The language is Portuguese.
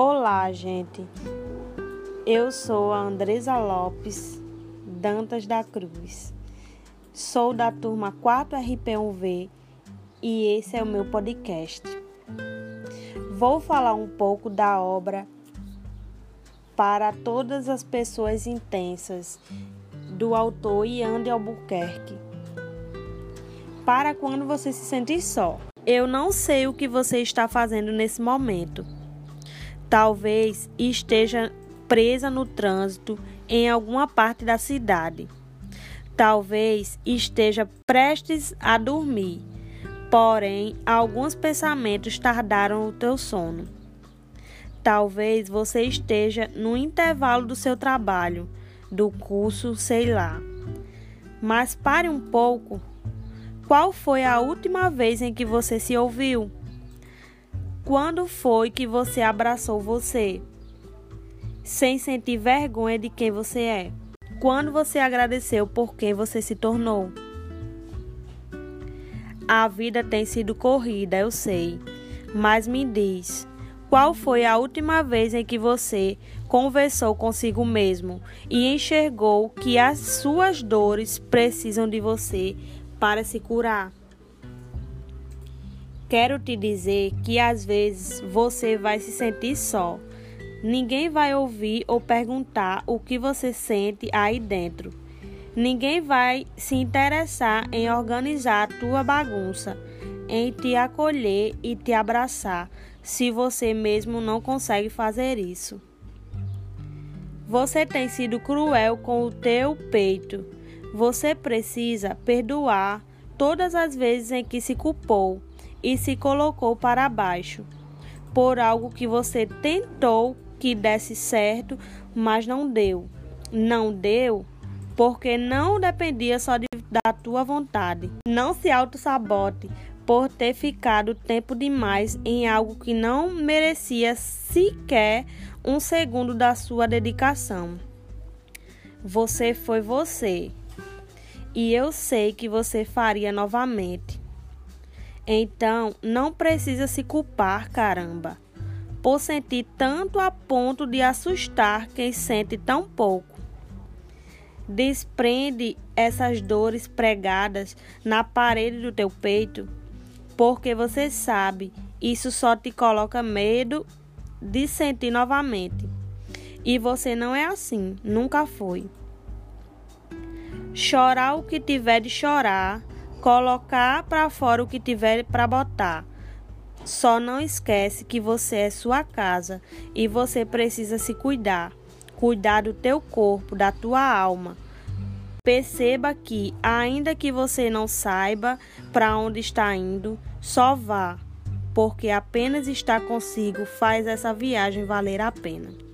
Olá, gente. Eu sou a Andresa Lopes Dantas da Cruz. Sou da turma 4RP1V e esse é o meu podcast. Vou falar um pouco da obra para todas as pessoas intensas do autor Ian de Albuquerque. Para quando você se sentir só. Eu não sei o que você está fazendo nesse momento Talvez esteja presa no trânsito em alguma parte da cidade. Talvez esteja prestes a dormir, porém alguns pensamentos tardaram o teu sono. Talvez você esteja no intervalo do seu trabalho, do curso, sei lá. Mas pare um pouco. Qual foi a última vez em que você se ouviu? Quando foi que você abraçou você? Sem sentir vergonha de quem você é? Quando você agradeceu por quem você se tornou? A vida tem sido corrida, eu sei, mas me diz, qual foi a última vez em que você conversou consigo mesmo e enxergou que as suas dores precisam de você para se curar? Quero te dizer que às vezes você vai se sentir só. Ninguém vai ouvir ou perguntar o que você sente aí dentro. Ninguém vai se interessar em organizar a tua bagunça, em te acolher e te abraçar, se você mesmo não consegue fazer isso. Você tem sido cruel com o teu peito. Você precisa perdoar todas as vezes em que se culpou e se colocou para baixo por algo que você tentou que desse certo, mas não deu. Não deu porque não dependia só de, da tua vontade. Não se auto-sabote por ter ficado tempo demais em algo que não merecia sequer um segundo da sua dedicação. Você foi você. E eu sei que você faria novamente. Então, não precisa se culpar, caramba, por sentir tanto a ponto de assustar quem sente tão pouco. Desprende essas dores pregadas na parede do teu peito, porque você sabe, isso só te coloca medo de sentir novamente. E você não é assim, nunca foi. Chorar o que tiver de chorar colocar para fora o que tiver para botar. Só não esquece que você é sua casa e você precisa se cuidar. Cuidar do teu corpo, da tua alma. Perceba que, ainda que você não saiba para onde está indo, só vá, porque apenas estar consigo faz essa viagem valer a pena.